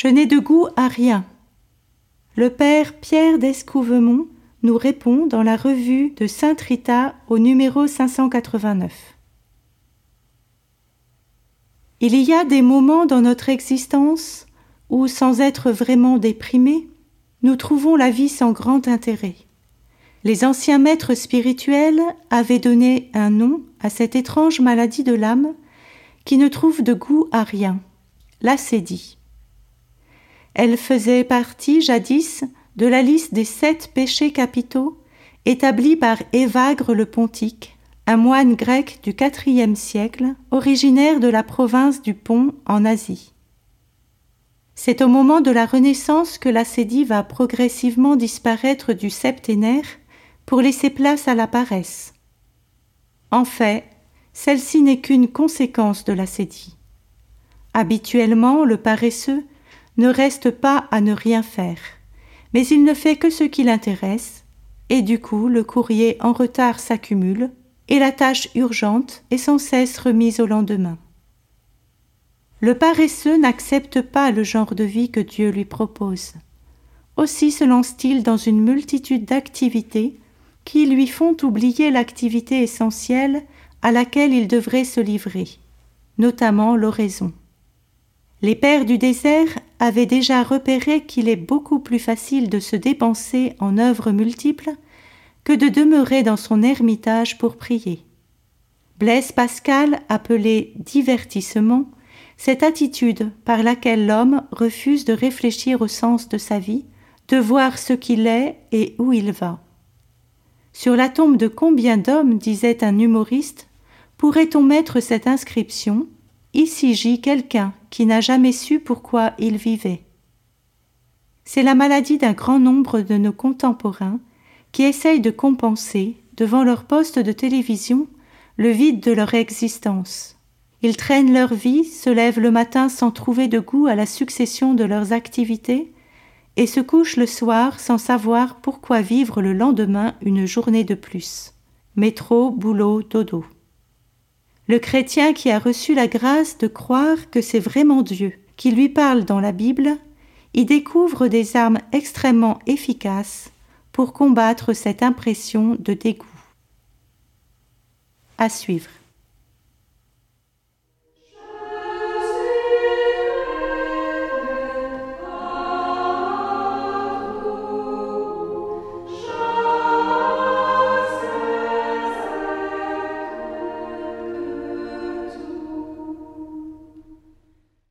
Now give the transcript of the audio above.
Je n'ai de goût à rien. Le père Pierre d'Escouvemont nous répond dans la revue de Sainte Rita au numéro 589. Il y a des moments dans notre existence où, sans être vraiment déprimés, nous trouvons la vie sans grand intérêt. Les anciens maîtres spirituels avaient donné un nom à cette étrange maladie de l'âme qui ne trouve de goût à rien, l'acédie. Elle faisait partie jadis de la liste des sept péchés capitaux établis par Évagre le Pontique, un moine grec du IVe siècle, originaire de la province du Pont en Asie. C'est au moment de la Renaissance que l'acédie va progressivement disparaître du septénaire pour laisser place à la paresse. En fait, celle-ci n'est qu'une conséquence de l'acédie. Habituellement, le paresseux ne reste pas à ne rien faire, mais il ne fait que ce qui l'intéresse, et du coup le courrier en retard s'accumule, et la tâche urgente est sans cesse remise au lendemain. Le paresseux n'accepte pas le genre de vie que Dieu lui propose. Aussi se lance-t-il dans une multitude d'activités qui lui font oublier l'activité essentielle à laquelle il devrait se livrer, notamment l'oraison. Les pères du désert avaient déjà repéré qu'il est beaucoup plus facile de se dépenser en œuvres multiples que de demeurer dans son ermitage pour prier. Blaise Pascal, appelé divertissement, cette attitude par laquelle l'homme refuse de réfléchir au sens de sa vie, de voir ce qu'il est et où il va. Sur la tombe de combien d'hommes, disait un humoriste, pourrait-on mettre cette inscription Ici gît quelqu'un qui n'a jamais su pourquoi il vivait. C'est la maladie d'un grand nombre de nos contemporains qui essayent de compenser, devant leur poste de télévision, le vide de leur existence. Ils traînent leur vie, se lèvent le matin sans trouver de goût à la succession de leurs activités, et se couchent le soir sans savoir pourquoi vivre le lendemain une journée de plus. Métro, boulot, dodo. Le chrétien qui a reçu la grâce de croire que c'est vraiment Dieu qui lui parle dans la Bible, y découvre des armes extrêmement efficaces pour combattre cette impression de dégoût. À suivre.